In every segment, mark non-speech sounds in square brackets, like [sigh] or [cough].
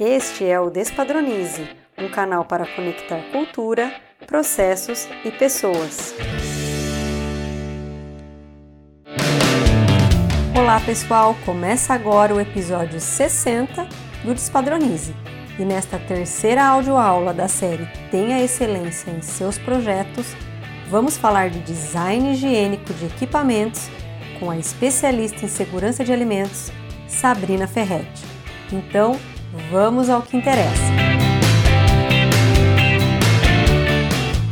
Este é o Despadronize, um canal para conectar cultura, processos e pessoas. Olá pessoal, começa agora o episódio 60 do Despadronize. E nesta terceira audioaula da série Tenha Excelência em seus projetos, vamos falar de design higiênico de equipamentos com a especialista em segurança de alimentos, Sabrina Ferretti. Então, vamos ao que interessa.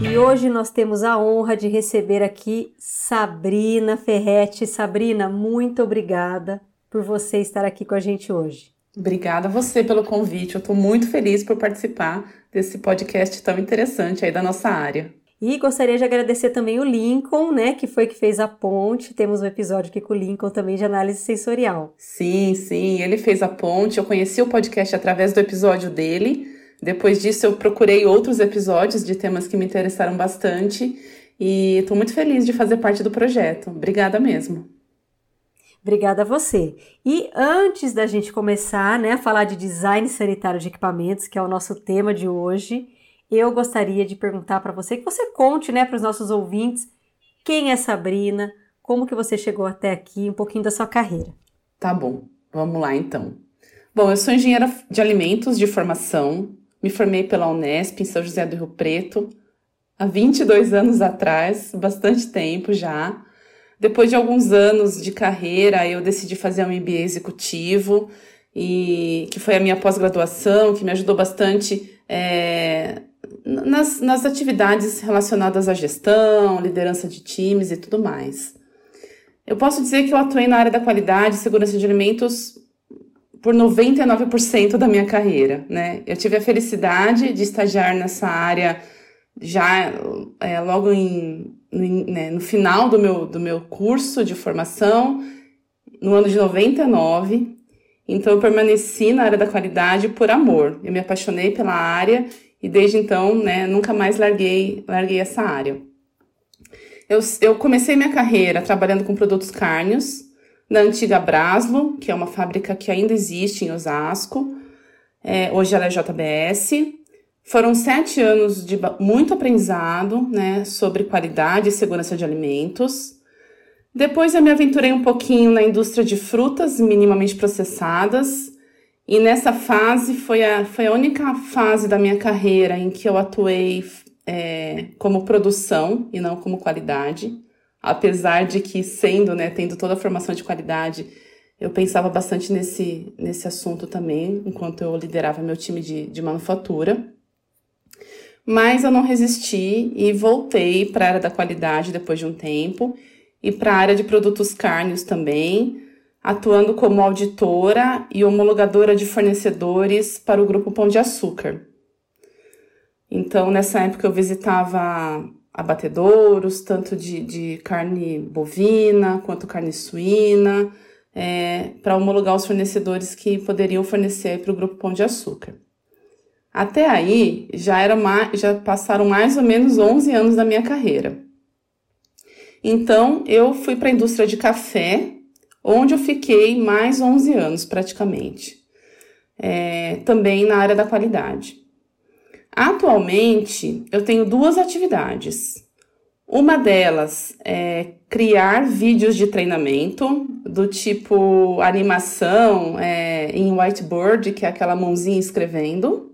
E hoje nós temos a honra de receber aqui Sabrina Ferretti. Sabrina, muito obrigada por você estar aqui com a gente hoje. Obrigada a você pelo convite. Eu estou muito feliz por participar desse podcast tão interessante aí da nossa área. E gostaria de agradecer também o Lincoln, né, que foi que fez a ponte. Temos um episódio aqui com o Lincoln também de análise sensorial. Sim, sim, ele fez a ponte. Eu conheci o podcast através do episódio dele. Depois disso, eu procurei outros episódios de temas que me interessaram bastante e estou muito feliz de fazer parte do projeto. Obrigada mesmo. Obrigada a você. E antes da gente começar né, a falar de design sanitário de equipamentos, que é o nosso tema de hoje, eu gostaria de perguntar para você que você conte, né, para os nossos ouvintes quem é Sabrina, como que você chegou até aqui, um pouquinho da sua carreira. Tá bom, vamos lá então. Bom, eu sou engenheira de alimentos de formação, me formei pela Unesp em São José do Rio Preto há 22 anos atrás, bastante tempo já. Depois de alguns anos de carreira, eu decidi fazer um MBA executivo e que foi a minha pós-graduação, que me ajudou bastante é, nas, nas atividades relacionadas à gestão, liderança de times e tudo mais. Eu posso dizer que eu atuei na área da qualidade e segurança de alimentos por 99% da minha carreira, né? Eu tive a felicidade de estagiar nessa área já é, logo em, no, né, no final do meu, do meu curso de formação, no ano de 99. Então, eu permaneci na área da qualidade por amor. Eu me apaixonei pela área e desde então, né, nunca mais larguei, larguei essa área. Eu, eu comecei minha carreira trabalhando com produtos cárneos na antiga Braslo, que é uma fábrica que ainda existe em Osasco. É, hoje ela é JBS. Foram sete anos de muito aprendizado né, sobre qualidade e segurança de alimentos. Depois eu me aventurei um pouquinho na indústria de frutas minimamente processadas e nessa fase foi a, foi a única fase da minha carreira em que eu atuei é, como produção e não como qualidade. Apesar de que, sendo, né, tendo toda a formação de qualidade, eu pensava bastante nesse, nesse assunto também, enquanto eu liderava meu time de, de manufatura. Mas eu não resisti e voltei para a área da qualidade depois de um tempo e para a área de produtos cárneos também atuando como auditora e homologadora de fornecedores para o Grupo Pão de Açúcar. Então, nessa época, eu visitava abatedouros, tanto de, de carne bovina quanto carne suína, é, para homologar os fornecedores que poderiam fornecer para o Grupo Pão de Açúcar. Até aí, já, era já passaram mais ou menos 11 anos da minha carreira. Então, eu fui para a indústria de café onde eu fiquei mais 11 anos praticamente, é, também na área da qualidade. Atualmente, eu tenho duas atividades. Uma delas é criar vídeos de treinamento do tipo animação é, em whiteboard, que é aquela mãozinha escrevendo,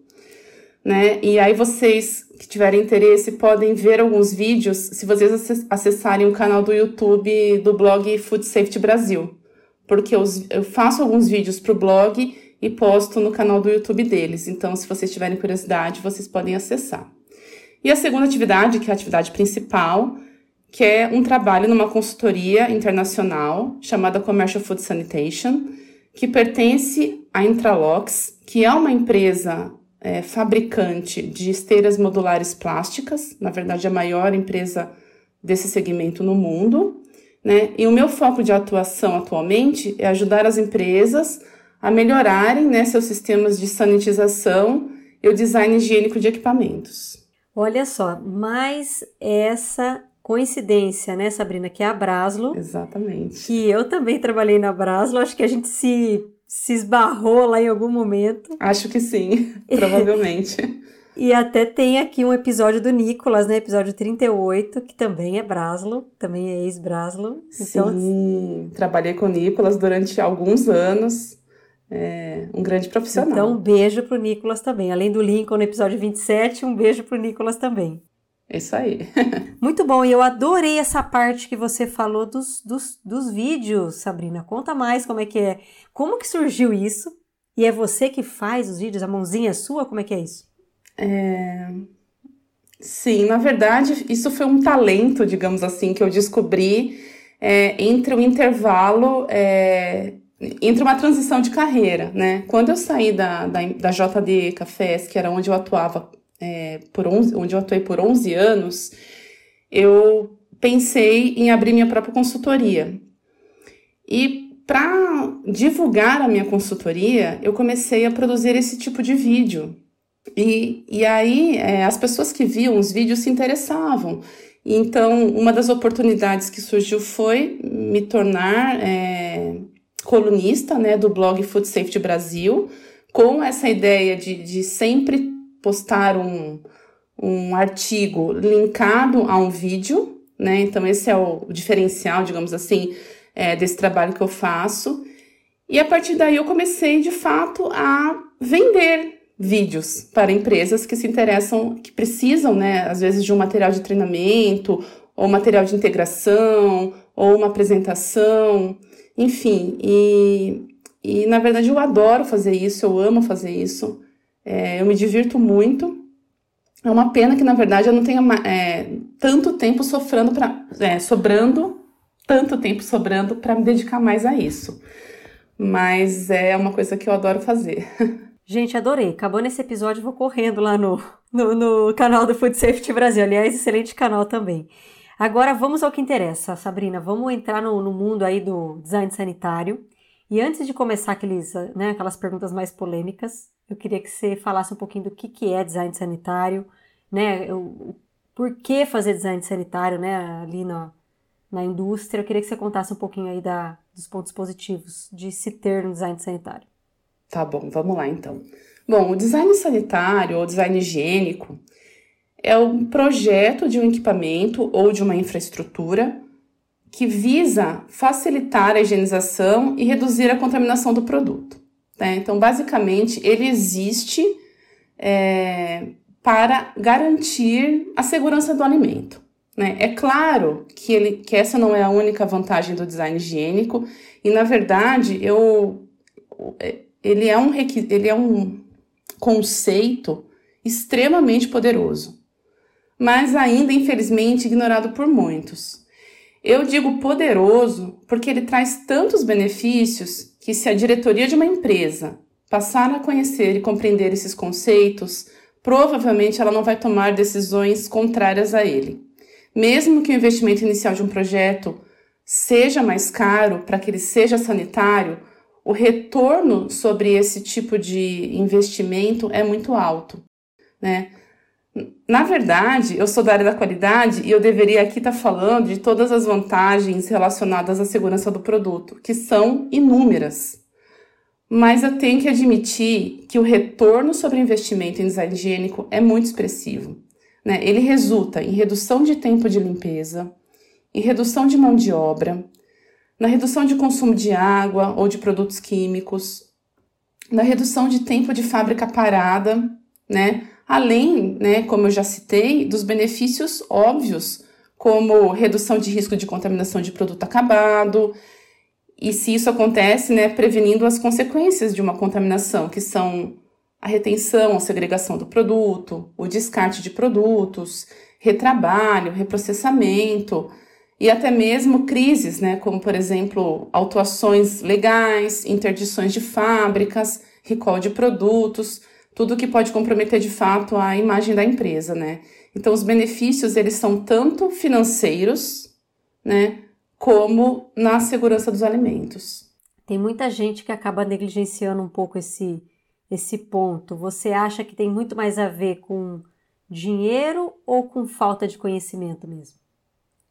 né? E aí vocês que tiverem interesse podem ver alguns vídeos se vocês acessarem o canal do YouTube do blog Food Safety Brasil porque eu, eu faço alguns vídeos para o blog e posto no canal do YouTube deles. Então, se vocês tiverem curiosidade, vocês podem acessar. E a segunda atividade, que é a atividade principal, que é um trabalho numa consultoria internacional chamada Commercial Food Sanitation, que pertence à Intralox, que é uma empresa é, fabricante de esteiras modulares plásticas, na verdade, a maior empresa desse segmento no mundo. Né? E o meu foco de atuação atualmente é ajudar as empresas a melhorarem né, seus sistemas de sanitização e o design higiênico de equipamentos. Olha só, mais essa coincidência, né, Sabrina, que é a Braslo. Exatamente. Que eu também trabalhei na Braslo, acho que a gente se, se esbarrou lá em algum momento. Acho que sim, [laughs] provavelmente. [laughs] e até tem aqui um episódio do Nicolas, né? Episódio 38, que também é Braslo, também é ex-Braslo. Então, sim, trabalhei com o Nicolas durante alguns anos. É um grande profissional. Então, um beijo pro Nicolas também. Além do Lincoln no episódio 27, um beijo pro Nicolas também. Isso aí. [laughs] Muito bom, e eu adorei essa parte que você falou dos, dos, dos vídeos, Sabrina. Conta mais como é que é. Como que surgiu isso? E é você que faz os vídeos? A mãozinha é sua? Como é que é isso? É... Sim, na verdade, isso foi um talento, digamos assim, que eu descobri é, entre o intervalo, é, entre uma transição de carreira, né? Quando eu saí da, da, da JD Cafés, que era onde eu atuava é, por 11, onde eu atuei por 11 anos, eu pensei em abrir minha própria consultoria. E para divulgar a minha consultoria, eu comecei a produzir esse tipo de vídeo. E, e aí é, as pessoas que viam os vídeos se interessavam. Então, uma das oportunidades que surgiu foi me tornar é, colunista né, do blog Food Safety Brasil, com essa ideia de, de sempre postar um, um artigo linkado a um vídeo, né? Então, esse é o diferencial, digamos assim, é, desse trabalho que eu faço. E a partir daí eu comecei, de fato, a vender vídeos para empresas que se interessam, que precisam, né, às vezes, de um material de treinamento, ou material de integração, ou uma apresentação, enfim. E, e na verdade eu adoro fazer isso, eu amo fazer isso. É, eu me divirto muito. É uma pena que, na verdade, eu não tenha é, tanto tempo sofrendo pra, é, sobrando, tanto tempo sobrando para me dedicar mais a isso. Mas é uma coisa que eu adoro fazer. [laughs] Gente, adorei. Acabou nesse episódio, vou correndo lá no, no, no canal do Food Safety Brasil. Aliás, excelente canal também. Agora vamos ao que interessa, Sabrina. Vamos entrar no, no mundo aí do design sanitário. E antes de começar aqueles, né, aquelas perguntas mais polêmicas, eu queria que você falasse um pouquinho do que, que é design sanitário, né? O, por que fazer design sanitário, né? Ali na, na indústria. Eu queria que você contasse um pouquinho aí da, dos pontos positivos de se ter no design sanitário. Tá bom, vamos lá então. Bom, o design sanitário ou design higiênico é um projeto de um equipamento ou de uma infraestrutura que visa facilitar a higienização e reduzir a contaminação do produto. Né? Então, basicamente, ele existe é, para garantir a segurança do alimento. Né? É claro que, ele, que essa não é a única vantagem do design higiênico, e na verdade, eu, é, ele, é um, ele é um conceito extremamente poderoso, mas ainda, infelizmente, ignorado por muitos. Eu digo poderoso porque ele traz tantos benefícios que, se a diretoria de uma empresa passar a conhecer e compreender esses conceitos, provavelmente ela não vai tomar decisões contrárias a ele. Mesmo que o investimento inicial de um projeto seja mais caro para que ele seja sanitário, o retorno sobre esse tipo de investimento é muito alto, né? Na verdade, eu sou da área da qualidade e eu deveria aqui estar tá falando de todas as vantagens relacionadas à segurança do produto, que são inúmeras. Mas eu tenho que admitir que o retorno sobre investimento em design higiênico é muito expressivo. Né? Ele resulta em redução de tempo de limpeza, em redução de mão de obra, na redução de consumo de água ou de produtos químicos, na redução de tempo de fábrica parada, né? além, né, como eu já citei, dos benefícios óbvios, como redução de risco de contaminação de produto acabado, e se isso acontece, né, prevenindo as consequências de uma contaminação, que são a retenção, a segregação do produto, o descarte de produtos, retrabalho, reprocessamento e até mesmo crises, né, como por exemplo, autuações legais, interdições de fábricas, recall de produtos, tudo que pode comprometer de fato a imagem da empresa, né? Então os benefícios eles são tanto financeiros, né, como na segurança dos alimentos. Tem muita gente que acaba negligenciando um pouco esse esse ponto. Você acha que tem muito mais a ver com dinheiro ou com falta de conhecimento mesmo?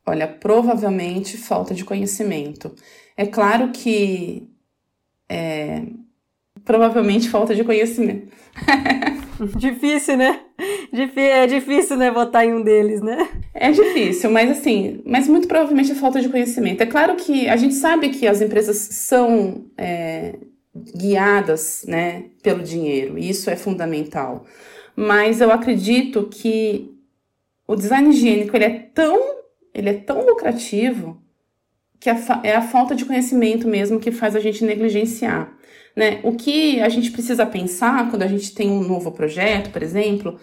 Olha, provavelmente falta de conhecimento. É claro que é, provavelmente falta de conhecimento. [laughs] difícil, né? É difícil, né, votar em um deles, né? É difícil, mas assim, mas muito provavelmente é falta de conhecimento. É claro que a gente sabe que as empresas são é, guiadas, né, pelo dinheiro, e isso é fundamental. Mas eu acredito que o design higiênico ele é tão, ele é tão lucrativo que é a falta de conhecimento mesmo que faz a gente negligenciar. Né? O que a gente precisa pensar quando a gente tem um novo projeto, por exemplo,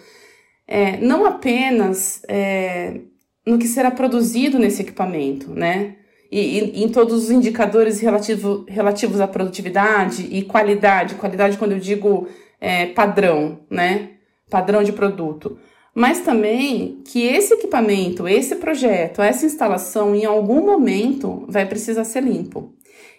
é não apenas é, no que será produzido nesse equipamento, né? E, e, em todos os indicadores relativo, relativos à produtividade e qualidade, qualidade quando eu digo é, padrão, né? Padrão de produto. Mas também que esse equipamento, esse projeto, essa instalação, em algum momento vai precisar ser limpo.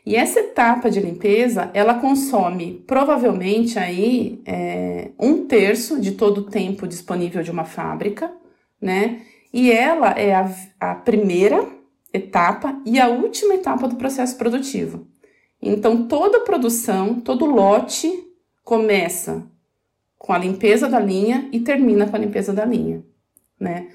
E essa etapa de limpeza, ela consome provavelmente aí é, um terço de todo o tempo disponível de uma fábrica, né? E ela é a, a primeira etapa e a última etapa do processo produtivo. Então, toda produção, todo lote começa com a limpeza da linha e termina com a limpeza da linha, né?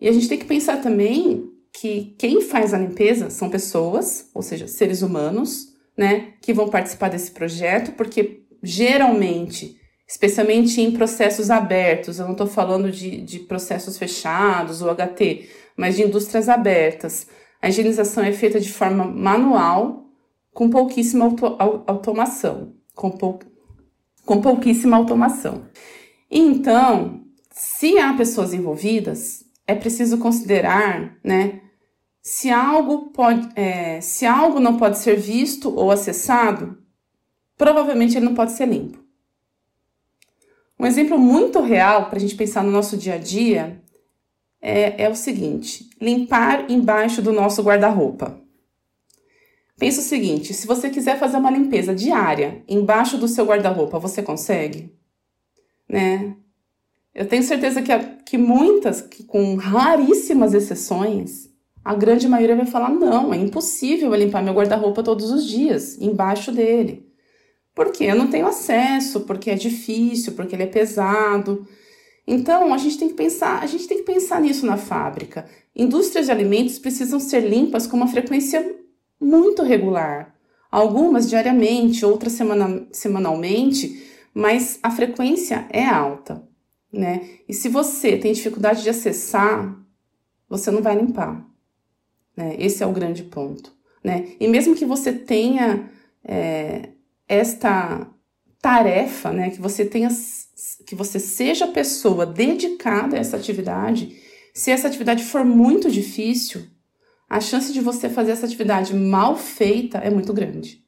E a gente tem que pensar também que quem faz a limpeza são pessoas, ou seja, seres humanos, né, que vão participar desse projeto, porque geralmente, especialmente em processos abertos, eu não estou falando de, de processos fechados, ou HT, mas de indústrias abertas, a higienização é feita de forma manual, com pouquíssima auto, automação, com, pou, com pouquíssima automação. Então, se há pessoas envolvidas, é preciso considerar, né, se algo, pode, é, se algo não pode ser visto ou acessado, provavelmente ele não pode ser limpo. Um exemplo muito real para a gente pensar no nosso dia a dia é, é o seguinte: limpar embaixo do nosso guarda-roupa. Pensa o seguinte: se você quiser fazer uma limpeza diária embaixo do seu guarda-roupa, você consegue? Né? Eu tenho certeza que, que muitas, que com raríssimas exceções, a grande maioria vai falar: não, é impossível eu limpar meu guarda-roupa todos os dias, embaixo dele. Porque eu não tenho acesso, porque é difícil, porque ele é pesado. Então, a gente tem que pensar, a gente tem que pensar nisso na fábrica. Indústrias de alimentos precisam ser limpas com uma frequência muito regular. Algumas diariamente, outras semana, semanalmente, mas a frequência é alta, né? E se você tem dificuldade de acessar, você não vai limpar. Né? Esse é o grande ponto. Né? E mesmo que você tenha é, esta tarefa, né, que você tenha, que você seja pessoa dedicada a essa atividade, se essa atividade for muito difícil, a chance de você fazer essa atividade mal feita é muito grande.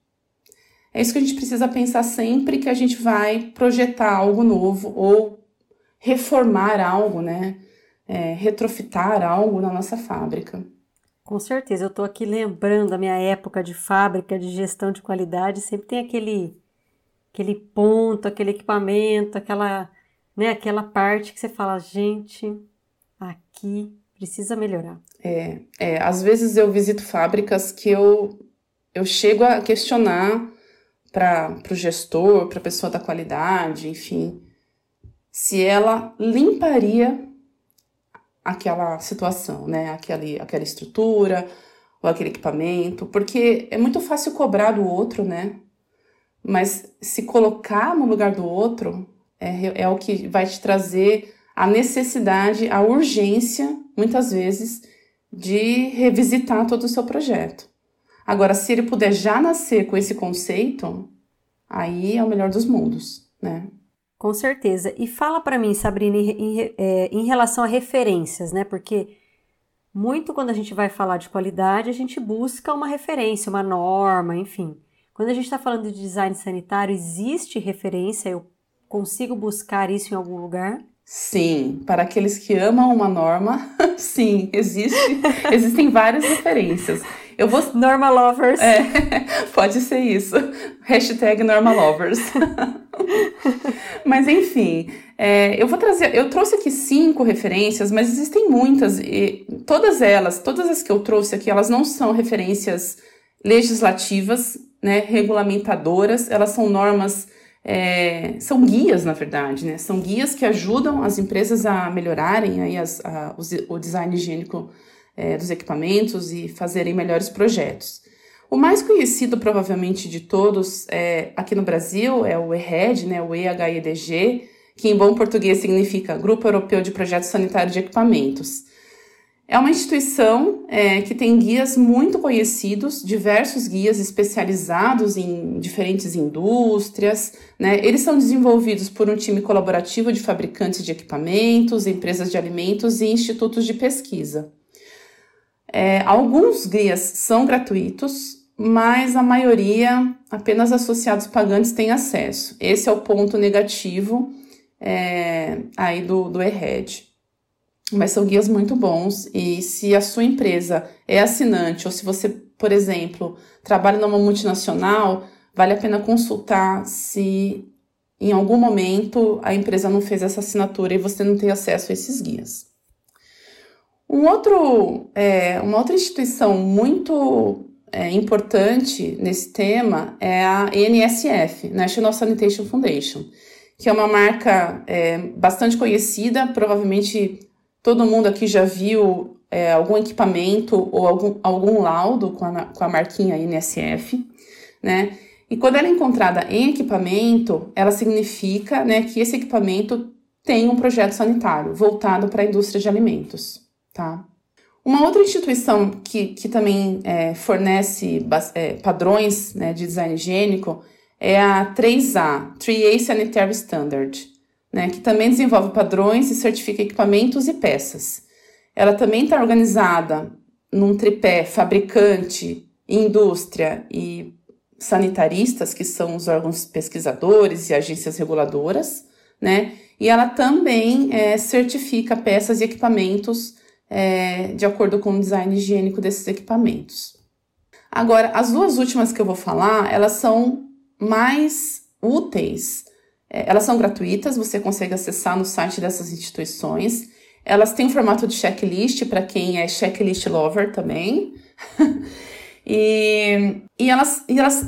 É isso que a gente precisa pensar sempre que a gente vai projetar algo novo ou reformar algo, né? É, retrofitar algo na nossa fábrica. Com certeza, eu estou aqui lembrando a minha época de fábrica, de gestão de qualidade, sempre tem aquele aquele ponto, aquele equipamento, aquela, né, aquela parte que você fala, gente, aqui precisa melhorar. É, é às vezes eu visito fábricas que eu, eu chego a questionar para o gestor, para a pessoa da qualidade, enfim, se ela limparia aquela situação, né? Aquele, aquela estrutura ou aquele equipamento, porque é muito fácil cobrar do outro, né? Mas se colocar no lugar do outro é, é o que vai te trazer a necessidade, a urgência, muitas vezes, de revisitar todo o seu projeto. Agora, se ele puder já nascer com esse conceito, aí é o melhor dos mundos, né? Com certeza. E fala para mim, Sabrina, em, é, em, relação a referências, né? Porque muito quando a gente vai falar de qualidade, a gente busca uma referência, uma norma, enfim. Quando a gente está falando de design sanitário, existe referência? Eu consigo buscar isso em algum lugar? Sim, para aqueles que amam uma norma, [laughs] sim, existe, existem várias referências. Eu vou. Norma Lovers. É, [laughs] pode ser isso. Hashtag Norma Lovers. [laughs] mas enfim, é, eu vou trazer. Eu trouxe aqui cinco referências, mas existem muitas. E todas elas, todas as que eu trouxe aqui, elas não são referências legislativas, né, regulamentadoras, elas são normas é, são guias, na verdade, né? São guias que ajudam as empresas a melhorarem aí as, a, o design higiênico é, dos equipamentos e fazerem melhores projetos. O mais conhecido, provavelmente, de todos é, aqui no Brasil é o EHED, né, o EHEDG, que em bom português significa Grupo Europeu de Projetos Sanitários de Equipamentos. É uma instituição é, que tem guias muito conhecidos, diversos guias especializados em diferentes indústrias. Né? Eles são desenvolvidos por um time colaborativo de fabricantes de equipamentos, empresas de alimentos e institutos de pesquisa. É, alguns guias são gratuitos, mas a maioria, apenas associados pagantes têm acesso. Esse é o ponto negativo é, aí do, do ERED. Mas são guias muito bons e se a sua empresa é assinante ou se você, por exemplo, trabalha numa multinacional, vale a pena consultar se em algum momento a empresa não fez essa assinatura e você não tem acesso a esses guias. Um outro, é, uma outra instituição muito é, importante nesse tema é a NSF, National Sanitation Foundation, que é uma marca é, bastante conhecida, provavelmente todo mundo aqui já viu é, algum equipamento ou algum, algum laudo com a, com a marquinha NSF, né? E quando ela é encontrada em equipamento, ela significa né, que esse equipamento tem um projeto sanitário voltado para a indústria de alimentos, tá? Uma outra instituição que, que também é, fornece é, padrões né, de design higiênico é a 3A, 3A Sanitary Standard, né, que também desenvolve padrões e certifica equipamentos e peças. Ela também está organizada num tripé fabricante, indústria e sanitaristas, que são os órgãos pesquisadores e agências reguladoras, né? E ela também é, certifica peças e equipamentos é, de acordo com o design higiênico desses equipamentos. Agora, as duas últimas que eu vou falar, elas são mais úteis. É, elas são gratuitas, você consegue acessar no site dessas instituições. Elas têm um formato de checklist para quem é checklist lover também. [laughs] e, e, elas, e elas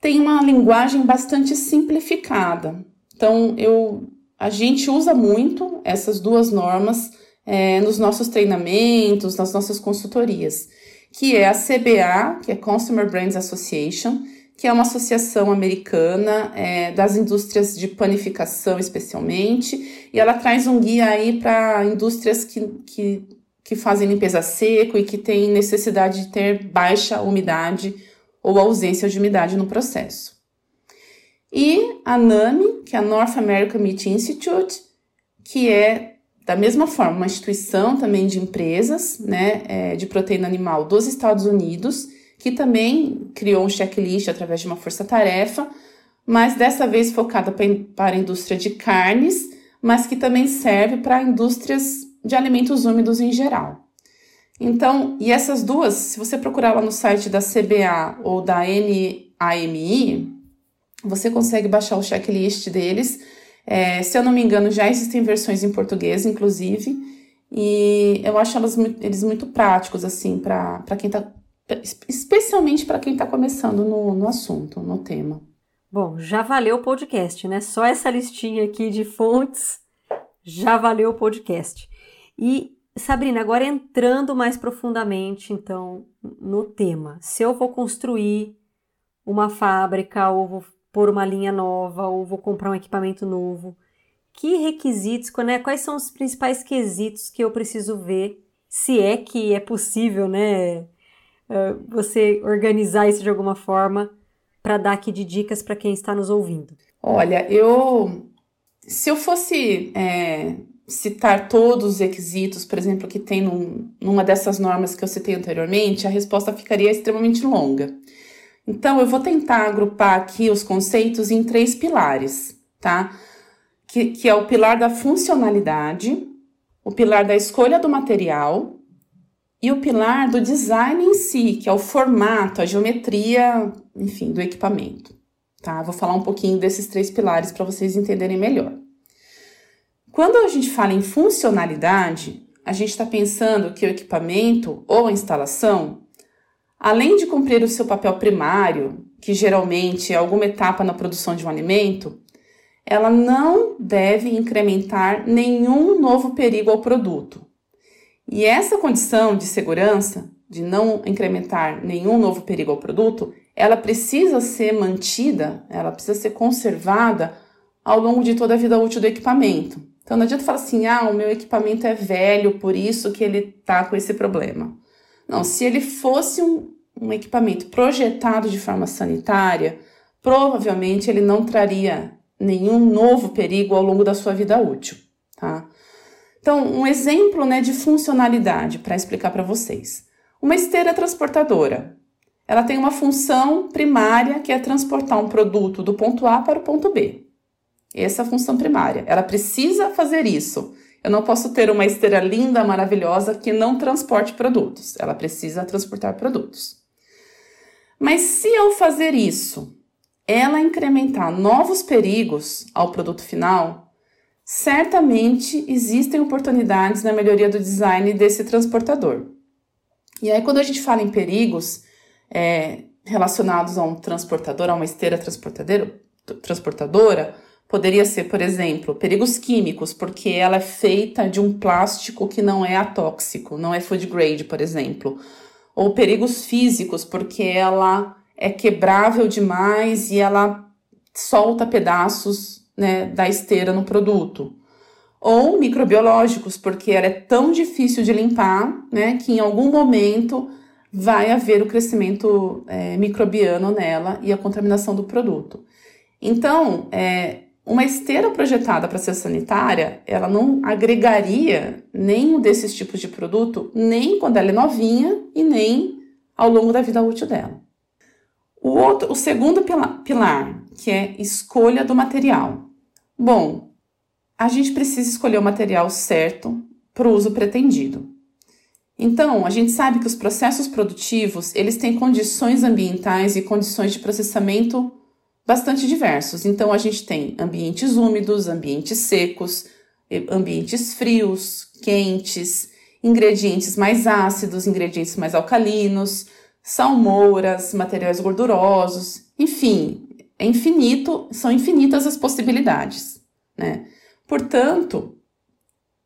têm uma linguagem bastante simplificada. Então, eu, a gente usa muito essas duas normas é, nos nossos treinamentos, nas nossas consultorias, que é a CBA, que é Consumer Brands Association, que é uma associação americana é, das indústrias de panificação, especialmente, e ela traz um guia aí para indústrias que, que, que fazem limpeza seco e que têm necessidade de ter baixa umidade ou ausência de umidade no processo. E a NAMI, que é a North American Meat Institute, que é da mesma forma, uma instituição também de empresas né, é, de proteína animal dos Estados Unidos, que também criou um checklist através de uma força-tarefa, mas dessa vez focada para a indústria de carnes, mas que também serve para indústrias de alimentos úmidos em geral. Então, e essas duas, se você procurar lá no site da CBA ou da NAMI, você consegue baixar o checklist deles é, se eu não me engano, já existem versões em português, inclusive, e eu acho elas, eles muito práticos, assim, para quem está. Especialmente para quem está começando no, no assunto, no tema. Bom, já valeu o podcast, né? Só essa listinha aqui de fontes já valeu o podcast. E, Sabrina, agora entrando mais profundamente, então, no tema. Se eu vou construir uma fábrica ou vou pôr uma linha nova ou vou comprar um equipamento novo. Que requisitos, né? quais são os principais quesitos que eu preciso ver, se é que é possível, né? Eh, você organizar isso de alguma forma para dar aqui de dicas para quem está nos ouvindo. Olha, eu se eu fosse é, citar todos os requisitos, por exemplo, que tem num, numa dessas normas que eu citei anteriormente, a resposta ficaria extremamente longa. Então, eu vou tentar agrupar aqui os conceitos em três pilares, tá? Que, que é o pilar da funcionalidade, o pilar da escolha do material e o pilar do design em si, que é o formato, a geometria, enfim, do equipamento. Tá? Vou falar um pouquinho desses três pilares para vocês entenderem melhor. Quando a gente fala em funcionalidade, a gente está pensando que o equipamento ou a instalação Além de cumprir o seu papel primário, que geralmente é alguma etapa na produção de um alimento, ela não deve incrementar nenhum novo perigo ao produto. E essa condição de segurança, de não incrementar nenhum novo perigo ao produto, ela precisa ser mantida, ela precisa ser conservada ao longo de toda a vida útil do equipamento. Então não adianta falar assim, ah, o meu equipamento é velho, por isso que ele tá com esse problema. Não, se ele fosse um, um equipamento projetado de forma sanitária, provavelmente ele não traria nenhum novo perigo ao longo da sua vida útil, tá? Então, um exemplo né, de funcionalidade para explicar para vocês. Uma esteira transportadora. Ela tem uma função primária que é transportar um produto do ponto A para o ponto B. Essa é a função primária. Ela precisa fazer isso. Eu não posso ter uma esteira linda, maravilhosa que não transporte produtos. Ela precisa transportar produtos. Mas se ao fazer isso, ela incrementar novos perigos ao produto final, certamente existem oportunidades na melhoria do design desse transportador. E aí, quando a gente fala em perigos é, relacionados a um transportador, a uma esteira transportadora, poderia ser, por exemplo, perigos químicos, porque ela é feita de um plástico que não é atóxico, não é food grade, por exemplo. Ou perigos físicos, porque ela é quebrável demais e ela solta pedaços né, da esteira no produto. Ou microbiológicos, porque ela é tão difícil de limpar né, que em algum momento vai haver o crescimento é, microbiano nela e a contaminação do produto. Então, é, uma esteira projetada para ser sanitária, ela não agregaria nenhum desses tipos de produto, nem quando ela é novinha e nem ao longo da vida útil dela. O, outro, o segundo pilar, que é escolha do material. Bom, a gente precisa escolher o material certo para o uso pretendido. Então, a gente sabe que os processos produtivos, eles têm condições ambientais e condições de processamento bastante diversos. Então, a gente tem ambientes úmidos, ambientes secos, ambientes frios, quentes, ingredientes mais ácidos, ingredientes mais alcalinos, salmouras, materiais gordurosos, enfim, é infinito, são infinitas as possibilidades, né? Portanto,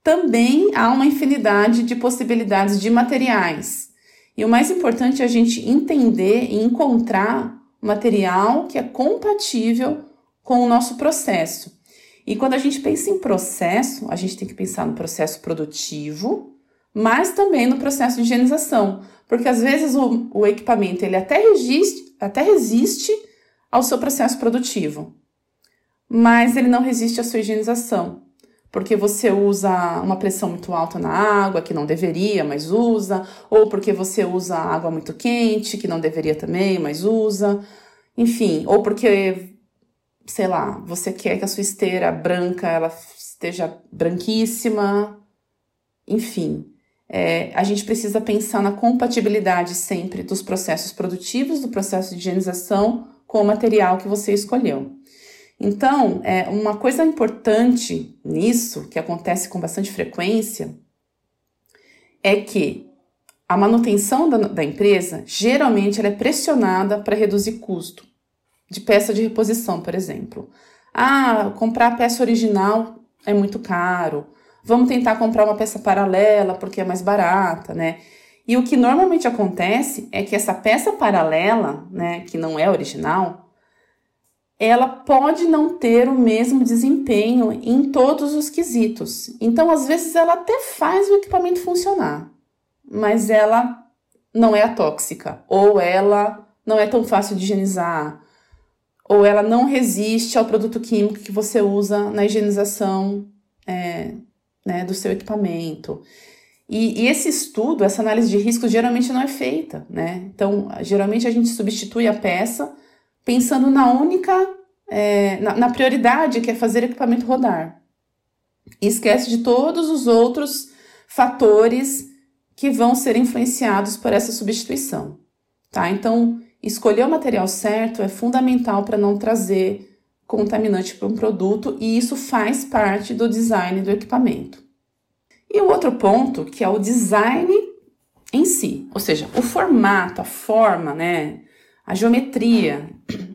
também há uma infinidade de possibilidades de materiais. E o mais importante é a gente entender e encontrar material que é compatível com o nosso processo. E quando a gente pensa em processo, a gente tem que pensar no processo produtivo, mas também no processo de higienização, porque às vezes o, o equipamento ele até resiste, até resiste ao seu processo produtivo, mas ele não resiste à sua higienização, porque você usa uma pressão muito alta na água, que não deveria, mas usa, ou porque você usa água muito quente, que não deveria também, mas usa, enfim, ou porque, sei lá, você quer que a sua esteira branca ela esteja branquíssima, enfim é, a gente precisa pensar na compatibilidade sempre dos processos produtivos, do processo de higienização com o material que você escolheu. Então, é, uma coisa importante nisso, que acontece com bastante frequência, é que a manutenção da, da empresa geralmente ela é pressionada para reduzir custo de peça de reposição, por exemplo. Ah, comprar peça original é muito caro vamos tentar comprar uma peça paralela porque é mais barata, né? E o que normalmente acontece é que essa peça paralela, né, que não é original, ela pode não ter o mesmo desempenho em todos os quesitos. Então, às vezes, ela até faz o equipamento funcionar, mas ela não é tóxica, ou ela não é tão fácil de higienizar, ou ela não resiste ao produto químico que você usa na higienização é, né, do seu equipamento. E, e, esse estudo, essa análise de risco, geralmente não é feita, né? Então, geralmente a gente substitui a peça pensando na única, é, na, na, prioridade que é fazer equipamento rodar. E esquece de todos os outros fatores que vão ser influenciados por essa substituição, tá? Então, escolher o material certo é fundamental para não trazer contaminante para um produto e isso faz parte do design do equipamento. E o outro ponto, que é o design em si, ou seja, o formato, a forma, né, a geometria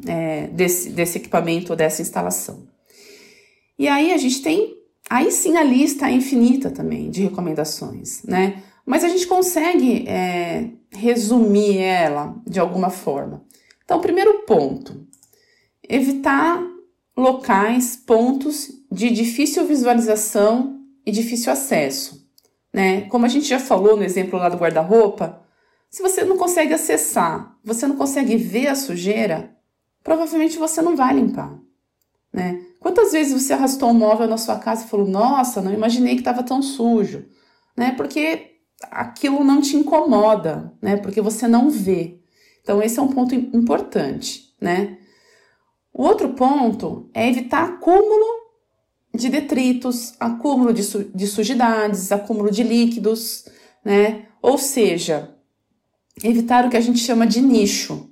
é, desse, desse equipamento ou dessa instalação. E aí a gente tem, aí sim a lista é infinita também de recomendações, né? Mas a gente consegue é, resumir ela de alguma forma. Então, primeiro ponto, evitar locais, pontos de difícil visualização e difícil acesso. Né? Como a gente já falou no exemplo lá do guarda-roupa, se você não consegue acessar, você não consegue ver a sujeira, provavelmente você não vai limpar. Né? Quantas vezes você arrastou um móvel na sua casa e falou: Nossa, não imaginei que estava tão sujo? Né? Porque aquilo não te incomoda, né? Porque você não vê. Então, esse é um ponto importante, né? O outro ponto é evitar acúmulo de detritos, acúmulo de, su de sujidades, acúmulo de líquidos, né? Ou seja, evitar o que a gente chama de nicho,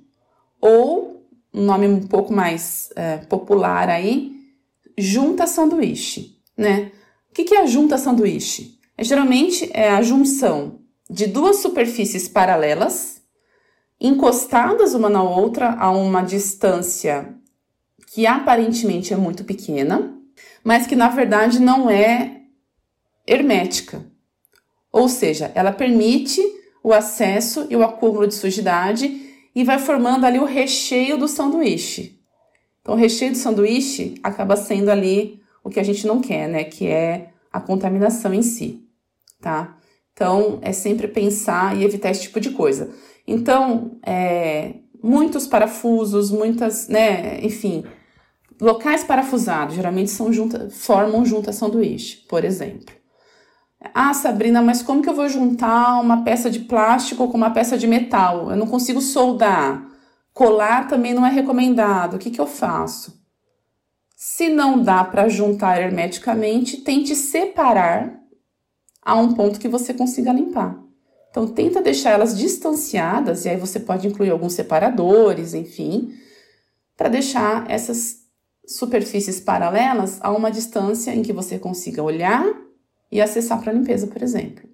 ou um nome um pouco mais é, popular aí, junta sanduíche, né? O que, que é a junta sanduíche? É, geralmente é a junção de duas superfícies paralelas, encostadas uma na outra a uma distância que aparentemente é muito pequena, mas que na verdade não é hermética. Ou seja, ela permite o acesso e o acúmulo de sujidade e vai formando ali o recheio do sanduíche. Então, o recheio do sanduíche acaba sendo ali o que a gente não quer, né? Que é a contaminação em si, tá? Então, é sempre pensar e evitar esse tipo de coisa. Então, é, muitos parafusos, muitas, né, enfim, Locais parafusados geralmente são junta, formam junta sanduíche, por exemplo. Ah, Sabrina, mas como que eu vou juntar uma peça de plástico com uma peça de metal? Eu não consigo soldar. Colar também não é recomendado. O que, que eu faço? Se não dá para juntar hermeticamente, tente separar a um ponto que você consiga limpar. Então, tenta deixar elas distanciadas, e aí você pode incluir alguns separadores, enfim, para deixar essas superfícies paralelas a uma distância em que você consiga olhar e acessar para limpeza, por exemplo.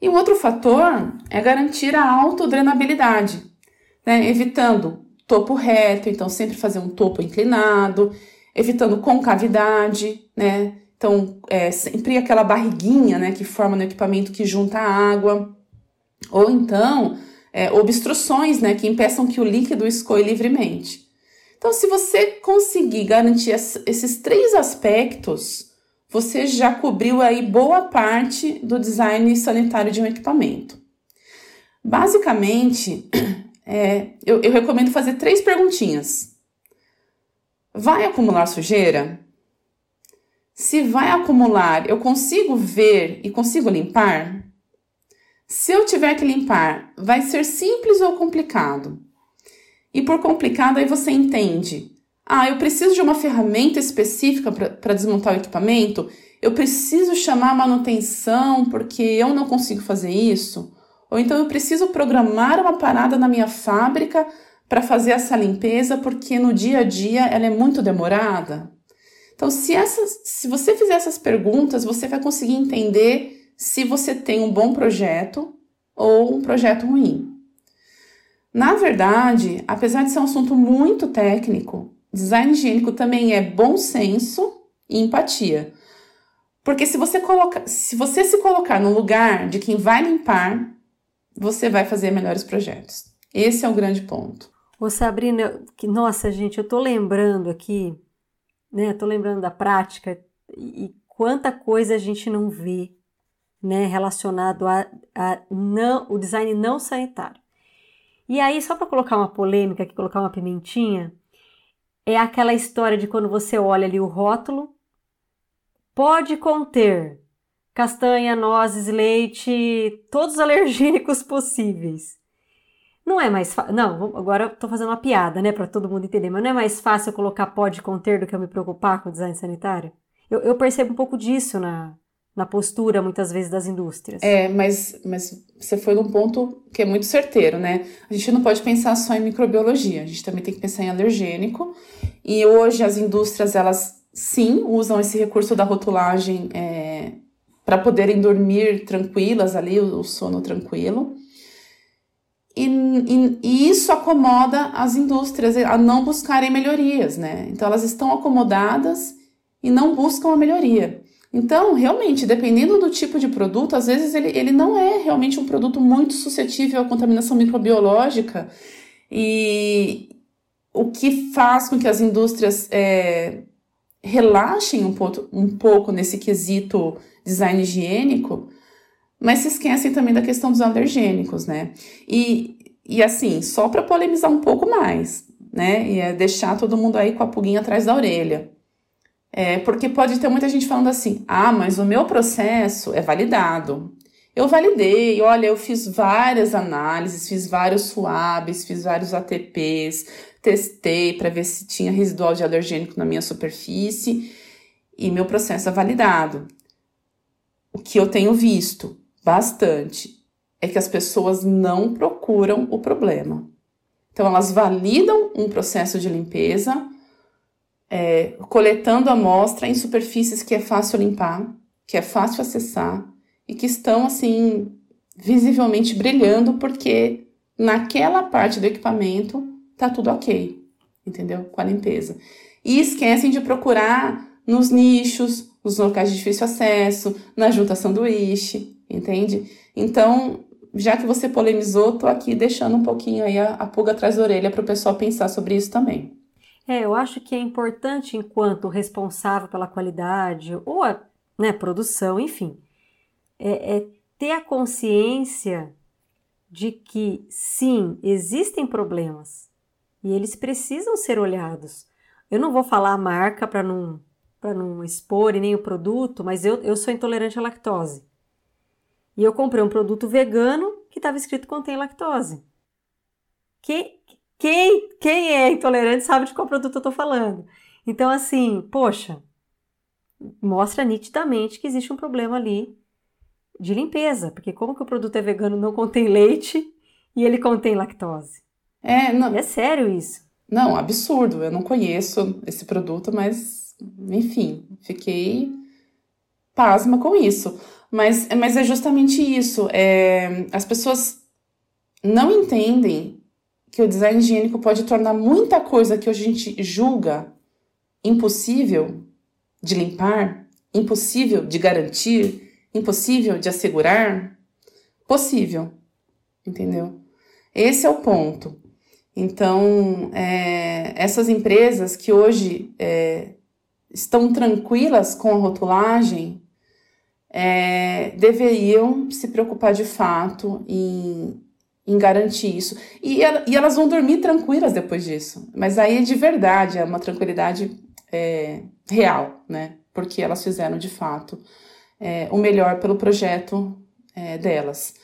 E um outro fator é garantir a autodrenabilidade, né? evitando topo reto, então sempre fazer um topo inclinado, evitando concavidade, né? Então, é, sempre aquela barriguinha né, que forma no equipamento que junta a água, ou então é, obstruções né, que impeçam que o líquido escoe livremente. Então, se você conseguir garantir esses três aspectos, você já cobriu aí boa parte do design sanitário de um equipamento. Basicamente, [clears throat] é, eu, eu recomendo fazer três perguntinhas. Vai acumular sujeira? Se vai acumular, eu consigo ver e consigo limpar? Se eu tiver que limpar, vai ser simples ou complicado? E por complicado, aí você entende. Ah, eu preciso de uma ferramenta específica para desmontar o equipamento? Eu preciso chamar a manutenção porque eu não consigo fazer isso? Ou então eu preciso programar uma parada na minha fábrica para fazer essa limpeza porque no dia a dia ela é muito demorada? Então, se, essas, se você fizer essas perguntas, você vai conseguir entender se você tem um bom projeto ou um projeto ruim. Na verdade, apesar de ser um assunto muito técnico, design higiênico também é bom senso e empatia. Porque se você, coloca, se você se colocar no lugar de quem vai limpar, você vai fazer melhores projetos. Esse é o grande ponto. Ô Sabrina, que, nossa gente, eu tô lembrando aqui, né? Tô lembrando da prática e, quanta coisa a gente não vê, né? Relacionado a, a não, o design não sanitário. E aí, só para colocar uma polêmica aqui, colocar uma pimentinha, é aquela história de quando você olha ali o rótulo, pode conter castanha, nozes, leite, todos os alergênicos [laughs] possíveis. Não é mais fácil. Não, agora eu tô fazendo uma piada, né, para todo mundo entender, mas não é mais fácil colocar pode conter do que eu me preocupar com o design sanitário? Eu, eu percebo um pouco disso na, na postura, muitas vezes, das indústrias. É, mas, mas você foi num ponto que é muito certeiro, né? A gente não pode pensar só em microbiologia, a gente também tem que pensar em alergênico. E hoje as indústrias, elas sim usam esse recurso da rotulagem é, para poderem dormir tranquilas ali, o, sono tranquilo. E, e, e, isso acomoda as indústrias a não buscarem melhorias, né? Então elas estão acomodadas e não buscam a melhoria. Então, realmente, dependendo do tipo de produto, às vezes ele, ele não é realmente um produto muito suscetível à contaminação microbiológica e o que faz com que as indústrias é, relaxem um pouco, um pouco nesse quesito design higiênico, mas se esquecem também da questão dos alergênicos, né? E, e assim, só para polemizar um pouco mais, né? E é deixar todo mundo aí com a pulguinha atrás da orelha. É, porque pode ter muita gente falando assim: ah, mas o meu processo é validado. Eu validei, olha, eu fiz várias análises, fiz vários SWABs, fiz vários ATPs, testei para ver se tinha residual de alergênico na minha superfície e meu processo é validado. O que eu tenho visto bastante é que as pessoas não procuram o problema. Então, elas validam um processo de limpeza, é, coletando amostra em superfícies que é fácil limpar, que é fácil acessar e que estão assim visivelmente brilhando porque naquela parte do equipamento tá tudo ok, entendeu? Com a limpeza. E esquecem de procurar nos nichos, nos locais de difícil acesso, na junta sanduíche, entende? Então, já que você polemizou, tô aqui deixando um pouquinho aí a, a pulga atrás da orelha para o pessoal pensar sobre isso também. É, eu acho que é importante, enquanto responsável pela qualidade ou a né, produção, enfim, é, é ter a consciência de que, sim, existem problemas e eles precisam ser olhados. Eu não vou falar a marca para não, não expor e nem o produto, mas eu, eu sou intolerante à lactose. E eu comprei um produto vegano que estava escrito contém lactose. Que, quem, quem é intolerante sabe de qual produto eu estou falando. Então, assim, poxa, mostra nitidamente que existe um problema ali de limpeza, porque como que o produto é vegano não contém leite e ele contém lactose? É, não, é sério isso. Não, absurdo. Eu não conheço esse produto, mas enfim, fiquei pasma com isso. Mas, mas é justamente isso. É, as pessoas não entendem que o design higiênico pode tornar muita coisa que hoje a gente julga impossível de limpar, impossível de garantir, impossível de assegurar, possível. Entendeu? Esse é o ponto. Então, é, essas empresas que hoje é, estão tranquilas com a rotulagem é, deveriam se preocupar de fato em em garantir isso. E, e elas vão dormir tranquilas depois disso. Mas aí é de verdade, é uma tranquilidade é, real, né? Porque elas fizeram de fato é, o melhor pelo projeto é, delas.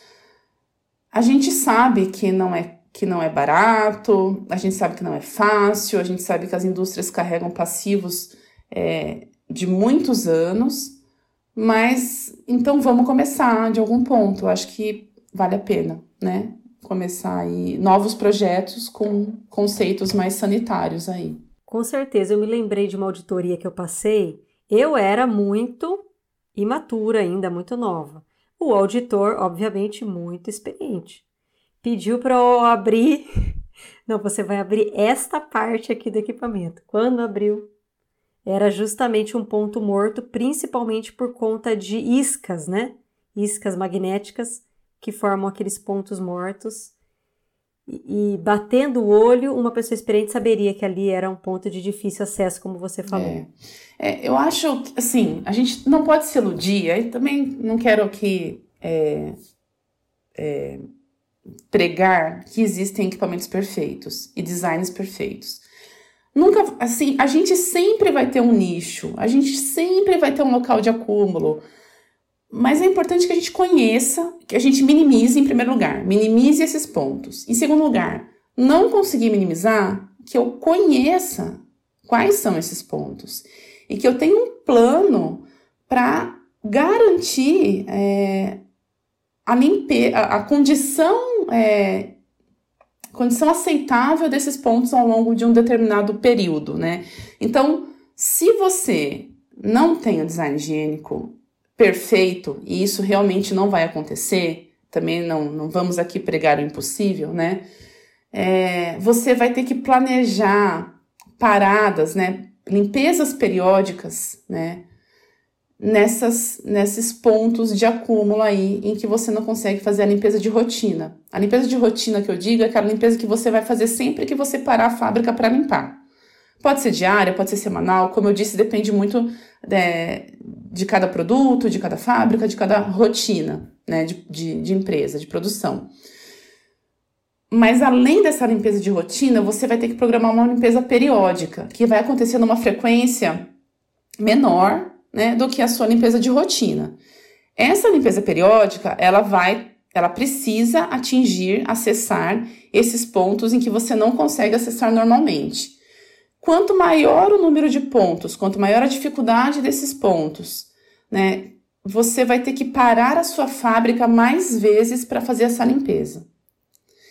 A gente sabe que não é que não é barato, a gente sabe que não é fácil, a gente sabe que as indústrias carregam passivos é, de muitos anos, mas então vamos começar de algum ponto. Acho que vale a pena, né? Começar aí novos projetos com conceitos mais sanitários aí. Com certeza, eu me lembrei de uma auditoria que eu passei. Eu era muito imatura ainda, muito nova. O auditor, obviamente, muito experiente. Pediu para eu abrir. [laughs] Não, você vai abrir esta parte aqui do equipamento. Quando abriu, era justamente um ponto morto, principalmente por conta de iscas, né? Iscas magnéticas que formam aqueles pontos mortos. E, e, batendo o olho, uma pessoa experiente saberia que ali era um ponto de difícil acesso, como você falou. É. É, eu acho, assim, a gente não pode se iludir, aí também não quero aqui é, é, pregar que existem equipamentos perfeitos e designs perfeitos. Nunca, assim, a gente sempre vai ter um nicho, a gente sempre vai ter um local de acúmulo, mas é importante que a gente conheça, que a gente minimize em primeiro lugar, minimize esses pontos. Em segundo lugar, não conseguir minimizar, que eu conheça quais são esses pontos e que eu tenha um plano para garantir é, a, a condição é, condição aceitável desses pontos ao longo de um determinado período, né? Então, se você não tem o design higiênico perfeito, e isso realmente não vai acontecer, também não, não vamos aqui pregar o impossível, né? É, você vai ter que planejar paradas, né? limpezas periódicas, né? Nessas, nesses pontos de acúmulo aí em que você não consegue fazer a limpeza de rotina. A limpeza de rotina que eu digo é aquela limpeza que você vai fazer sempre que você parar a fábrica para limpar. Pode ser diária, pode ser semanal, como eu disse, depende muito é, de cada produto, de cada fábrica, de cada rotina né, de, de, de empresa, de produção. Mas além dessa limpeza de rotina, você vai ter que programar uma limpeza periódica, que vai acontecer numa frequência menor né, do que a sua limpeza de rotina. Essa limpeza periódica, ela vai, ela precisa atingir, acessar esses pontos em que você não consegue acessar normalmente. Quanto maior o número de pontos, quanto maior a dificuldade desses pontos, né, você vai ter que parar a sua fábrica mais vezes para fazer essa limpeza.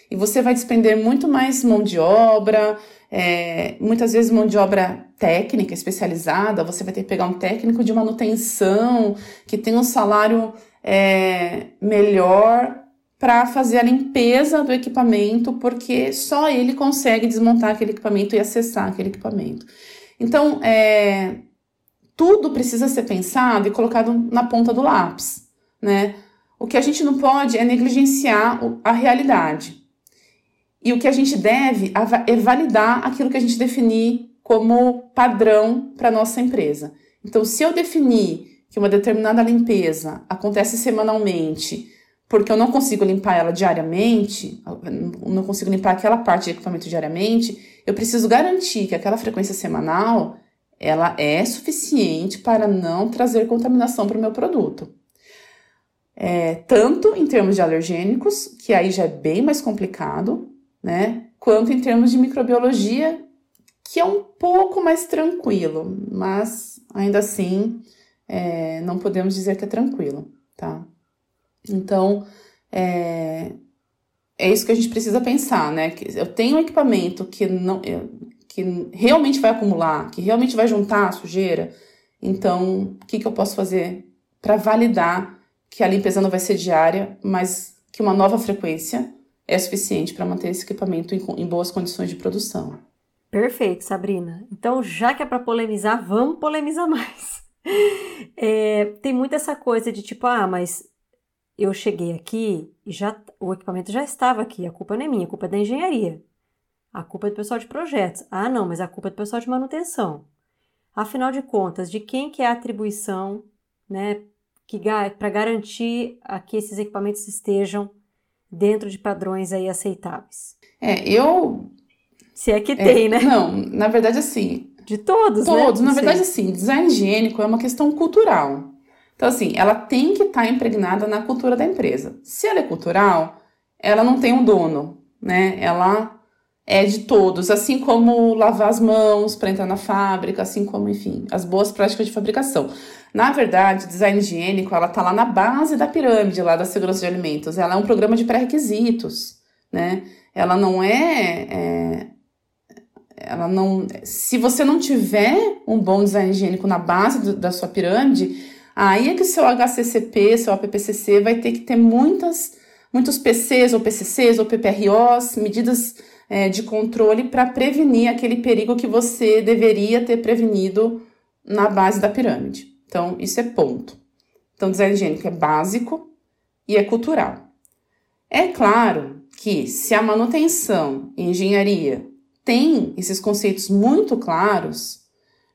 E você vai despender muito mais mão de obra, é, muitas vezes mão de obra técnica, especializada. Você vai ter que pegar um técnico de manutenção que tem um salário é, melhor para fazer a limpeza do equipamento, porque só ele consegue desmontar aquele equipamento e acessar aquele equipamento. Então, é, tudo precisa ser pensado e colocado na ponta do lápis, né? O que a gente não pode é negligenciar a realidade. E o que a gente deve é validar aquilo que a gente definir como padrão para nossa empresa. Então, se eu definir que uma determinada limpeza acontece semanalmente, porque eu não consigo limpar ela diariamente, não consigo limpar aquela parte de equipamento diariamente, eu preciso garantir que aquela frequência semanal ela é suficiente para não trazer contaminação para o meu produto. É, tanto em termos de alergênicos, que aí já é bem mais complicado, né? Quanto em termos de microbiologia, que é um pouco mais tranquilo, mas ainda assim é, não podemos dizer que é tranquilo, tá? Então, é, é isso que a gente precisa pensar, né? Que eu tenho um equipamento que não que realmente vai acumular, que realmente vai juntar a sujeira, então o que, que eu posso fazer para validar que a limpeza não vai ser diária, mas que uma nova frequência é suficiente para manter esse equipamento em, em boas condições de produção. Perfeito, Sabrina. Então, já que é para polemizar, vamos polemizar [laughs] mais. É, tem muito essa coisa de tipo, ah, mas eu cheguei aqui e já o equipamento já estava aqui, a culpa não é minha, a culpa é da engenharia. A culpa é do pessoal de projetos. Ah, não, mas a culpa é do pessoal de manutenção. Afinal de contas, de quem que é a atribuição, né, que para garantir a que esses equipamentos estejam dentro de padrões aí aceitáveis? É, eu se é que tem, é, né? Não, na verdade assim, de todos, todos, né? Todos, na verdade assim, design higiênico é uma questão cultural. Então assim, ela tem que estar tá impregnada na cultura da empresa. Se ela é cultural, ela não tem um dono, né? Ela é de todos, assim como lavar as mãos para entrar na fábrica, assim como, enfim, as boas práticas de fabricação. Na verdade, design higiênico, ela tá lá na base da pirâmide lá da segurança de alimentos. Ela é um programa de pré-requisitos, né? Ela não é, é ela não, se você não tiver um bom design higiênico na base do, da sua pirâmide, aí é que o seu HCCP, seu APPCC vai ter que ter muitas, muitos PCs ou PCCs ou PPROs, medidas é, de controle para prevenir aquele perigo que você deveria ter prevenido na base da pirâmide. Então, isso é ponto. Então, design higiênico é básico e é cultural. É claro que se a manutenção e engenharia tem esses conceitos muito claros,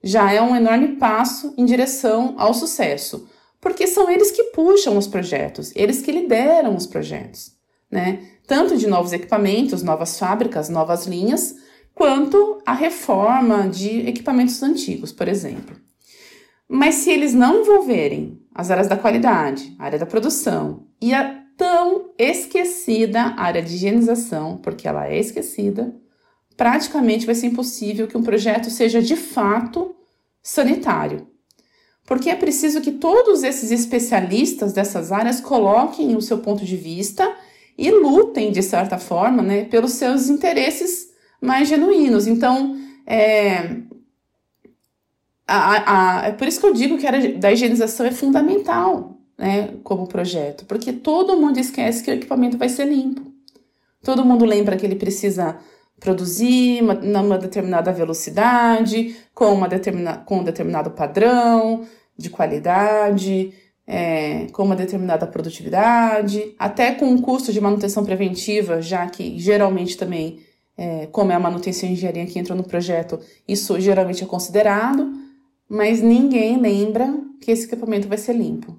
já é um enorme passo em direção ao sucesso, porque são eles que puxam os projetos, eles que lideram os projetos, né? tanto de novos equipamentos, novas fábricas, novas linhas, quanto a reforma de equipamentos antigos, por exemplo. Mas se eles não envolverem as áreas da qualidade, a área da produção e a tão esquecida área de higienização, porque ela é esquecida, praticamente vai ser impossível que um projeto seja de fato sanitário. Porque é preciso que todos esses especialistas dessas áreas coloquem o seu ponto de vista e lutem, de certa forma, né, pelos seus interesses mais genuínos. Então, é, a, a, é por isso que eu digo que a área da higienização é fundamental né, como projeto, porque todo mundo esquece que o equipamento vai ser limpo. Todo mundo lembra que ele precisa produzir uma, numa determinada velocidade, com, uma determina, com um determinado padrão de qualidade, é, com uma determinada produtividade, até com um custo de manutenção preventiva, já que geralmente também, é, como é a manutenção e engenharia que entra no projeto, isso geralmente é considerado, mas ninguém lembra que esse equipamento vai ser limpo.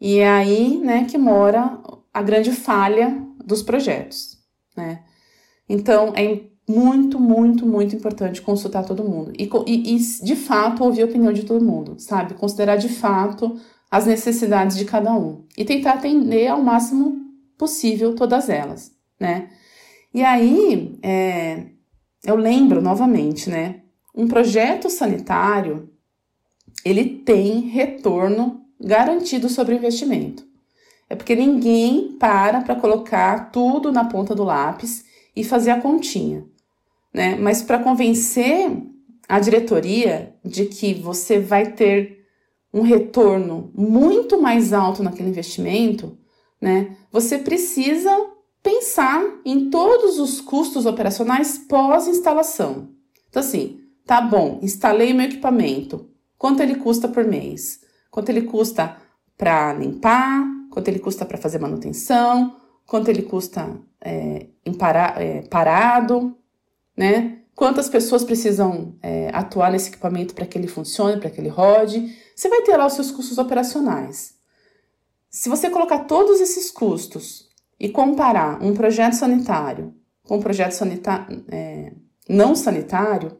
E é aí né, que mora a grande falha dos projetos. Né? Então, é muito, muito, muito importante consultar todo mundo. E, e, e, de fato, ouvir a opinião de todo mundo, sabe? Considerar de fato as necessidades de cada um. E tentar atender ao máximo possível todas elas, né? E aí, é, eu lembro novamente, né? Um projeto sanitário, ele tem retorno garantido sobre o investimento. É porque ninguém para para colocar tudo na ponta do lápis e fazer a continha, né? Mas para convencer a diretoria de que você vai ter um retorno muito mais alto naquele investimento, né? Você precisa pensar em todos os custos operacionais pós-instalação. Então, assim, tá bom, instalei meu equipamento. Quanto ele custa por mês? Quanto ele custa para limpar? Quanto ele custa para fazer manutenção? Quanto ele custa é, para, é, parado, né? Quantas pessoas precisam é, atuar nesse equipamento para que ele funcione, para que ele rode? Você vai ter lá os seus custos operacionais. Se você colocar todos esses custos e comparar um projeto sanitário com um projeto sanitário, é, não sanitário,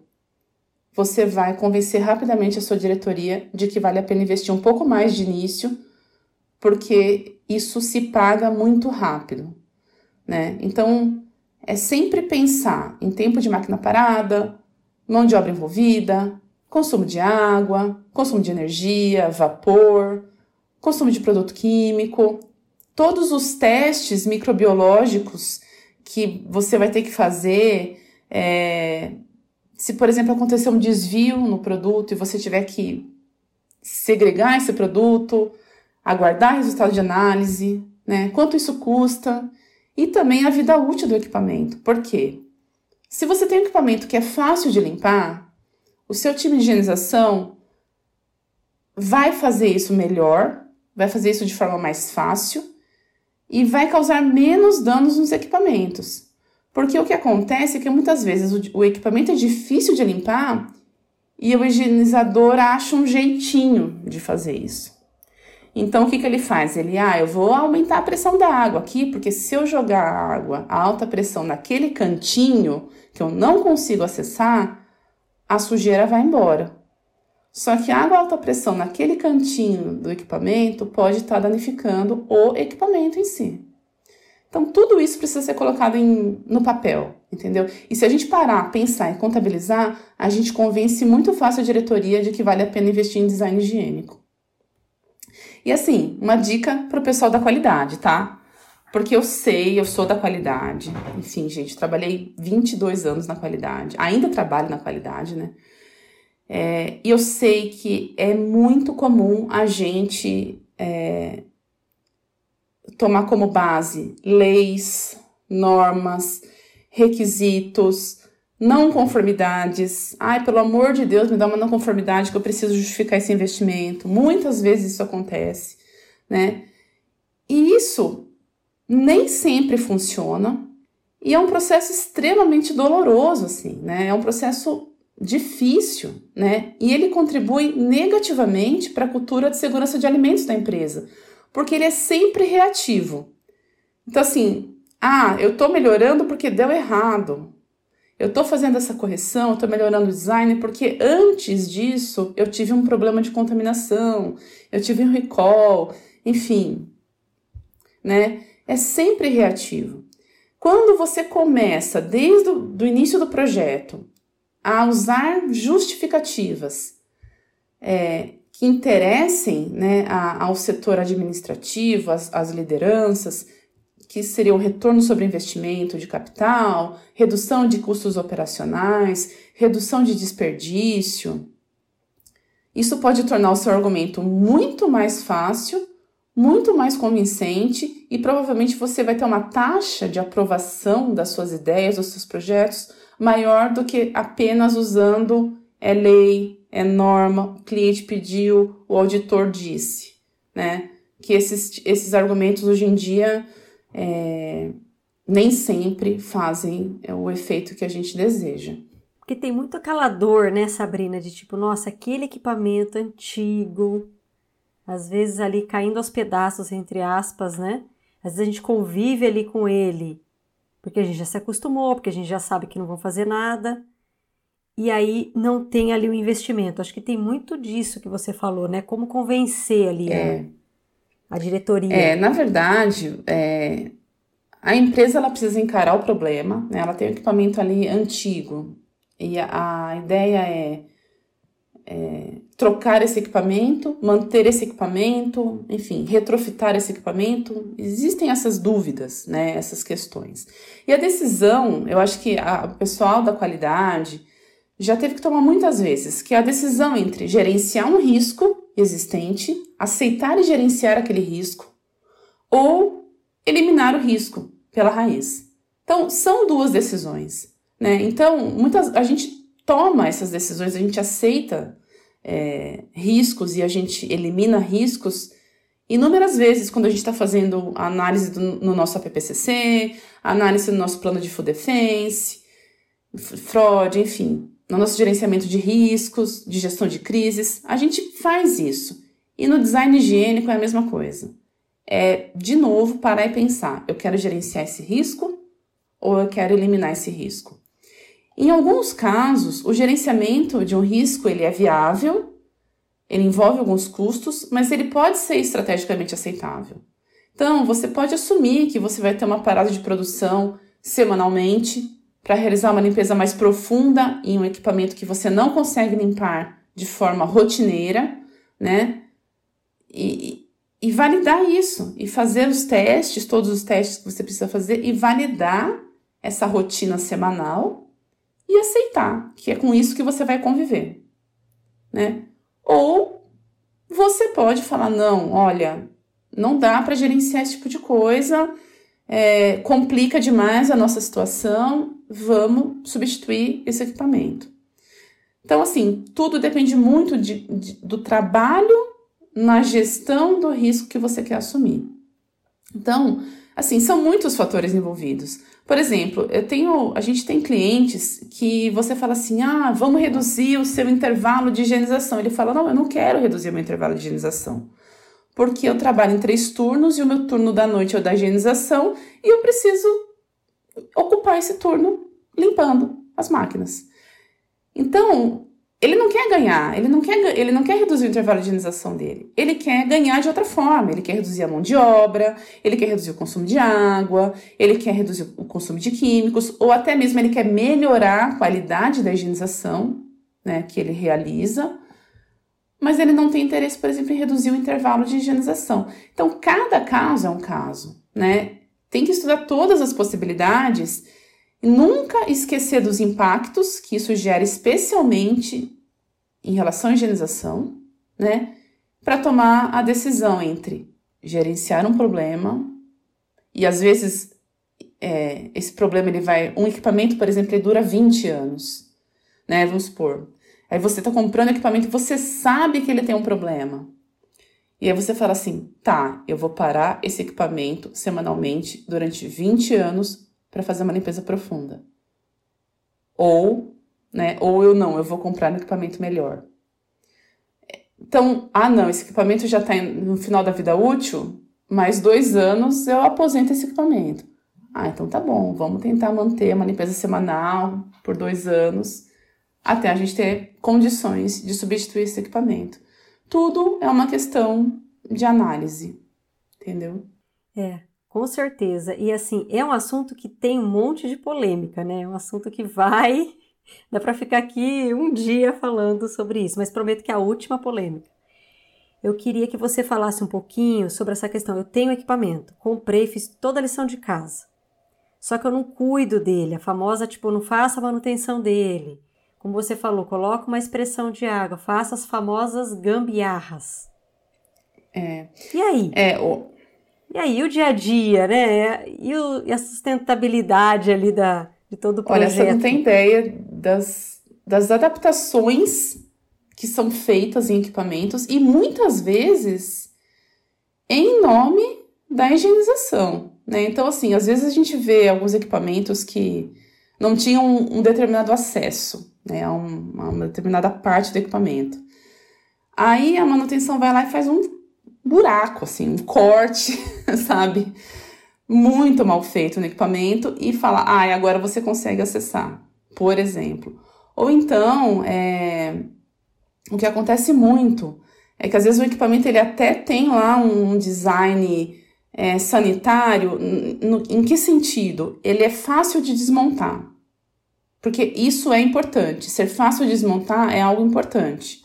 você vai convencer rapidamente a sua diretoria de que vale a pena investir um pouco mais de início, porque isso se paga muito rápido né? Então, é sempre pensar em tempo de máquina parada, mão de obra envolvida, consumo de água, consumo de energia, vapor, consumo de produto químico, todos os testes microbiológicos que você vai ter que fazer. É, se, por exemplo, acontecer um desvio no produto e você tiver que segregar esse produto, aguardar resultado de análise, né? Quanto isso custa? e também a vida útil do equipamento. Por quê? Se você tem um equipamento que é fácil de limpar, o seu time de higienização vai fazer isso melhor, vai fazer isso de forma mais fácil e vai causar menos danos nos equipamentos. Porque o que acontece é que muitas vezes o, o equipamento é difícil de limpar e o higienizador acha um jeitinho de fazer isso. Então, o que, que ele faz? Ele, ah, eu vou aumentar a pressão da água aqui, porque se eu jogar água a alta pressão naquele cantinho que eu não consigo acessar, a sujeira vai embora. Só que a água a alta pressão naquele cantinho do equipamento pode estar danificando o equipamento em si. Então, tudo isso precisa ser colocado em, no papel, entendeu? E se a gente parar, pensar e contabilizar, a gente convence muito fácil a diretoria de que vale a pena investir em design higiênico. E assim, uma dica para o pessoal da qualidade, tá? Porque eu sei, eu sou da qualidade. Enfim, gente, trabalhei 22 anos na qualidade. Ainda trabalho na qualidade, né? É, e eu sei que é muito comum a gente é, tomar como base leis, normas, requisitos, não conformidades. Ai, pelo amor de Deus, me dá uma não conformidade que eu preciso justificar esse investimento. Muitas vezes isso acontece, né? E isso nem sempre funciona e é um processo extremamente doloroso, assim, né? É um processo difícil, né? E ele contribui negativamente para a cultura de segurança de alimentos da empresa, porque ele é sempre reativo. Então, assim, ah, eu estou melhorando porque deu errado. Eu estou fazendo essa correção, estou melhorando o design, porque antes disso eu tive um problema de contaminação, eu tive um recall, enfim, né? É sempre reativo. Quando você começa, desde o início do projeto, a usar justificativas é, que interessem né, ao setor administrativo, às lideranças, que seria o retorno sobre investimento de capital, redução de custos operacionais, redução de desperdício. Isso pode tornar o seu argumento muito mais fácil muito mais convincente e provavelmente você vai ter uma taxa de aprovação das suas ideias, dos seus projetos maior do que apenas usando é lei, é norma, o cliente pediu, o auditor disse, né? Que esses, esses argumentos hoje em dia é, nem sempre fazem é, o efeito que a gente deseja. Porque tem muito aquela dor, né, Sabrina, de tipo, nossa, aquele equipamento antigo, às vezes ali caindo aos pedaços, entre aspas, né? Às vezes a gente convive ali com ele, porque a gente já se acostumou, porque a gente já sabe que não vão fazer nada. E aí não tem ali o investimento. Acho que tem muito disso que você falou, né? Como convencer ali é. a, a diretoria. É, na verdade, é, a empresa ela precisa encarar o problema, né? Ela tem um equipamento ali antigo, e a, a ideia é, é, trocar esse equipamento, manter esse equipamento, enfim, retrofitar esse equipamento. Existem essas dúvidas, né, essas questões. E a decisão, eu acho que a, o pessoal da qualidade já teve que tomar muitas vezes, que é a decisão entre gerenciar um risco existente, aceitar e gerenciar aquele risco, ou eliminar o risco pela raiz. Então, são duas decisões. Né? Então, muitas, a gente toma essas decisões, a gente aceita é, riscos e a gente elimina riscos inúmeras vezes quando a gente está fazendo análise do, no nosso APPCC, análise do nosso plano de food defense, fraude, enfim, no nosso gerenciamento de riscos, de gestão de crises, a gente faz isso. E no design higiênico é a mesma coisa. É, de novo, parar e pensar: eu quero gerenciar esse risco ou eu quero eliminar esse risco? Em alguns casos, o gerenciamento de um risco ele é viável, ele envolve alguns custos, mas ele pode ser estrategicamente aceitável. Então, você pode assumir que você vai ter uma parada de produção semanalmente para realizar uma limpeza mais profunda em um equipamento que você não consegue limpar de forma rotineira, né? E, e validar isso, e fazer os testes, todos os testes que você precisa fazer, e validar essa rotina semanal e aceitar que é com isso que você vai conviver, né? Ou você pode falar não, olha, não dá para gerenciar esse tipo de coisa, é, complica demais a nossa situação, vamos substituir esse equipamento. Então, assim, tudo depende muito de, de, do trabalho na gestão do risco que você quer assumir. Então, assim, são muitos fatores envolvidos. Por exemplo, eu tenho, a gente tem clientes que você fala assim: "Ah, vamos reduzir o seu intervalo de higienização". Ele fala: "Não, eu não quero reduzir o meu intervalo de higienização. Porque eu trabalho em três turnos e o meu turno da noite é o da higienização e eu preciso ocupar esse turno limpando as máquinas". Então, ele não quer ganhar, ele não quer, ele não quer reduzir o intervalo de higienização dele. Ele quer ganhar de outra forma. Ele quer reduzir a mão de obra, ele quer reduzir o consumo de água, ele quer reduzir o consumo de químicos, ou até mesmo ele quer melhorar a qualidade da higienização né, que ele realiza, mas ele não tem interesse, por exemplo, em reduzir o intervalo de higienização. Então, cada caso é um caso, né? Tem que estudar todas as possibilidades e nunca esquecer dos impactos que isso gera, especialmente em relação à higienização, né? Para tomar a decisão entre gerenciar um problema e às vezes é, esse problema ele vai. Um equipamento, por exemplo, ele dura 20 anos, né? Vamos supor. Aí você está comprando equipamento você sabe que ele tem um problema. E aí você fala assim: tá, eu vou parar esse equipamento semanalmente durante 20 anos para fazer uma limpeza profunda. Ou, né, ou eu não, eu vou comprar um equipamento melhor. Então, ah não, esse equipamento já está no final da vida útil, mais dois anos eu aposento esse equipamento. Ah, então tá bom, vamos tentar manter uma limpeza semanal por dois anos, até a gente ter condições de substituir esse equipamento. Tudo é uma questão de análise, entendeu? É, com certeza. E assim, é um assunto que tem um monte de polêmica, né? É um assunto que vai. [laughs] Dá para ficar aqui um dia falando sobre isso, mas prometo que é a última polêmica. Eu queria que você falasse um pouquinho sobre essa questão. Eu tenho equipamento, comprei, fiz toda a lição de casa. Só que eu não cuido dele, a famosa, tipo, não faço a manutenção dele. Como você falou, coloca uma expressão de água, faça as famosas gambiarras. É. E aí? É, o... E aí, o dia a dia, né? E, o, e a sustentabilidade ali da, de todo o projeto? Olha, você não tem ideia das, das adaptações que são feitas em equipamentos e muitas vezes em nome da higienização, né? Então, assim, às vezes a gente vê alguns equipamentos que não tinham um, um determinado acesso, né, a, um, uma determinada parte do equipamento. Aí a manutenção vai lá e faz um buraco, assim, um corte, [laughs] sabe? Muito mal feito no equipamento e fala, ah, agora você consegue acessar, por exemplo. Ou então, é, o que acontece muito é que às vezes o equipamento ele até tem lá um design é, sanitário, no, em que sentido? Ele é fácil de desmontar. Porque isso é importante. Ser fácil de desmontar é algo importante.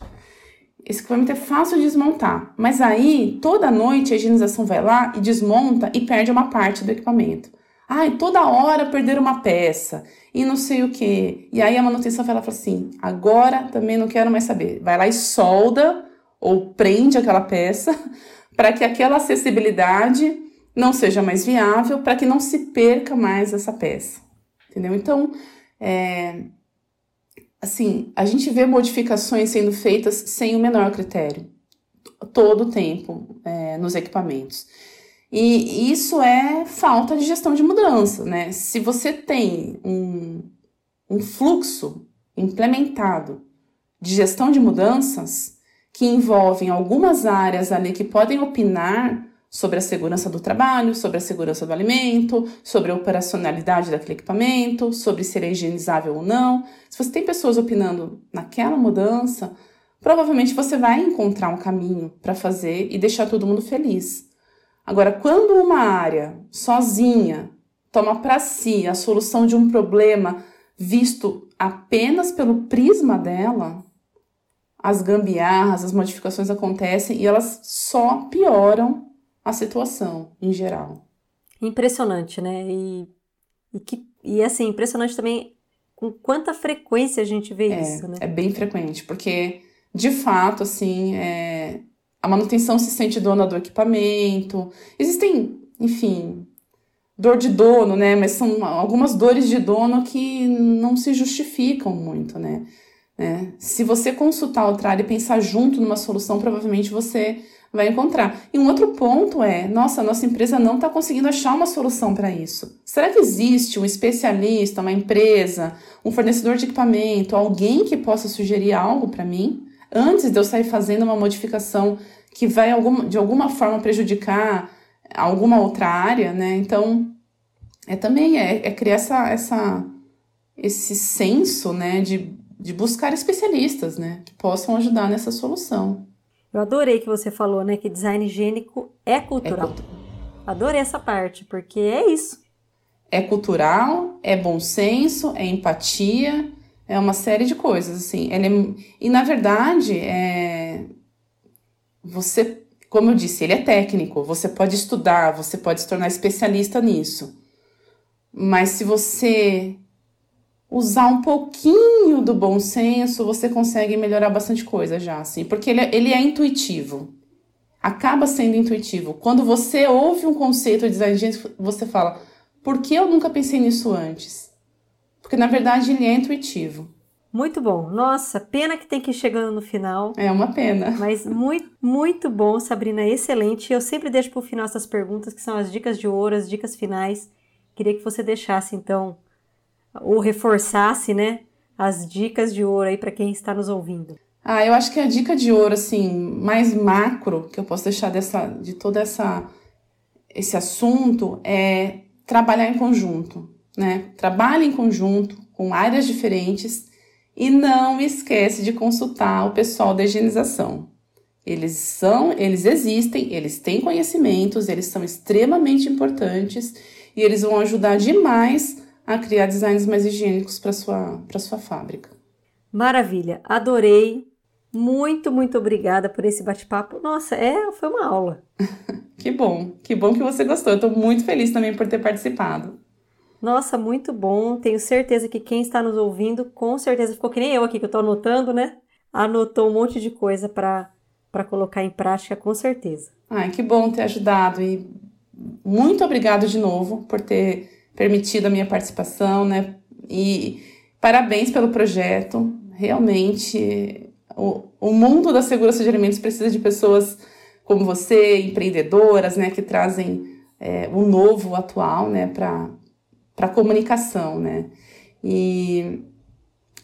Esse equipamento é fácil de desmontar, mas aí toda noite a higienização vai lá e desmonta e perde uma parte do equipamento. Ai, toda hora perder uma peça e não sei o que. E aí a manutenção vai lá e fala assim: agora também não quero mais saber. Vai lá e solda ou prende aquela peça [laughs] para que aquela acessibilidade não seja mais viável, para que não se perca mais essa peça. Entendeu? Então, é, assim, a gente vê modificações sendo feitas sem o menor critério, todo o tempo, é, nos equipamentos. E isso é falta de gestão de mudança, né? Se você tem um, um fluxo implementado de gestão de mudanças, que envolvem algumas áreas ali que podem opinar sobre a segurança do trabalho, sobre a segurança do alimento, sobre a operacionalidade daquele equipamento, sobre se ele é higienizável ou não. Se você tem pessoas opinando naquela mudança, provavelmente você vai encontrar um caminho para fazer e deixar todo mundo feliz. Agora, quando uma área sozinha toma para si a solução de um problema visto apenas pelo prisma dela, as gambiarras, as modificações acontecem e elas só pioram a situação em geral. Impressionante, né? E, e, que, e assim, impressionante também com quanta frequência a gente vê é, isso, né? É bem frequente, porque de fato, assim, é, a manutenção se sente dona do equipamento. Existem, enfim, dor de dono, né? Mas são algumas dores de dono que não se justificam muito, né? É, se você consultar o TRAR e pensar junto numa solução, provavelmente você vai encontrar. E um outro ponto é: nossa, nossa empresa não está conseguindo achar uma solução para isso. Será que existe um especialista, uma empresa, um fornecedor de equipamento, alguém que possa sugerir algo para mim antes de eu sair fazendo uma modificação que vai de alguma forma prejudicar alguma outra área, né? Então, é também é, é criar essa, essa, esse senso, né, de de buscar especialistas, né, que possam ajudar nessa solução. Eu adorei que você falou, né, que design higiênico é cultural. É cultu... Adorei essa parte, porque é isso. É cultural, é bom senso, é empatia, é uma série de coisas, assim. Ele é... E, na verdade, é... você, como eu disse, ele é técnico, você pode estudar, você pode se tornar especialista nisso. Mas se você usar um pouquinho do bom senso, você consegue melhorar bastante coisa já, assim, porque ele é, ele é intuitivo. Acaba sendo intuitivo. Quando você ouve um conceito de design de você fala, por que eu nunca pensei nisso antes? Porque na verdade ele é intuitivo. Muito bom. Nossa, pena que tem que ir chegando no final. É uma pena. Mas muito, muito bom, Sabrina, excelente. Eu sempre deixo para o final essas perguntas que são as dicas de ouro, as dicas finais. Queria que você deixasse então ou reforçasse, né, as dicas de ouro aí para quem está nos ouvindo? Ah, eu acho que a dica de ouro assim, mais macro que eu posso deixar dessa de toda essa esse assunto é trabalhar em conjunto, né? Trabalhe em conjunto com áreas diferentes e não esquece de consultar o pessoal da higienização. Eles são, eles existem, eles têm conhecimentos, eles são extremamente importantes e eles vão ajudar demais a criar designs mais higiênicos para sua para sua fábrica. Maravilha, adorei. Muito, muito obrigada por esse bate-papo. Nossa, é, foi uma aula. [laughs] que bom, que bom que você gostou. Estou muito feliz também por ter participado. Nossa, muito bom. Tenho certeza que quem está nos ouvindo, com certeza ficou que nem eu aqui que eu estou anotando, né? Anotou um monte de coisa para para colocar em prática com certeza. Ai, que bom ter ajudado e muito obrigado de novo por ter permitido a minha participação, né? E parabéns pelo projeto. Realmente, o, o mundo da segurança de alimentos precisa de pessoas como você, empreendedoras, né, que trazem é, o novo, o atual, né, para a comunicação, né. E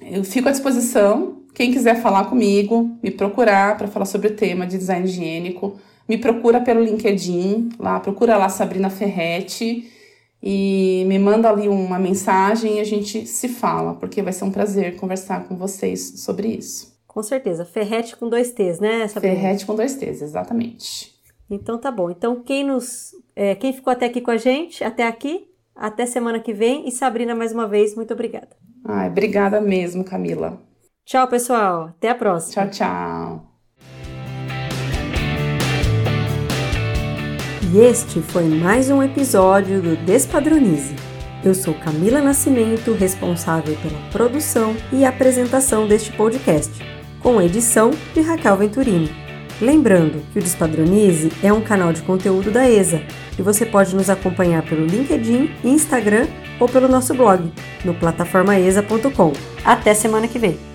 eu fico à disposição. Quem quiser falar comigo, me procurar para falar sobre o tema de design higiênico, me procura pelo LinkedIn, lá procura lá Sabrina Ferretti e me manda ali uma mensagem e a gente se fala, porque vai ser um prazer conversar com vocês sobre isso. Com certeza. Ferrete com dois T's, né, Sabrina? Ferrete com dois T's, exatamente. Então tá bom. Então quem nos, é, quem ficou até aqui com a gente, até aqui, até semana que vem e Sabrina mais uma vez, muito obrigada. Ai, obrigada mesmo, Camila. Tchau, pessoal. Até a próxima. Tchau, tchau. E este foi mais um episódio do Despadronize. Eu sou Camila Nascimento, responsável pela produção e apresentação deste podcast, com edição de Raquel Venturini. Lembrando que o Despadronize é um canal de conteúdo da ESA e você pode nos acompanhar pelo LinkedIn, Instagram ou pelo nosso blog no plataformaesa.com. Até semana que vem!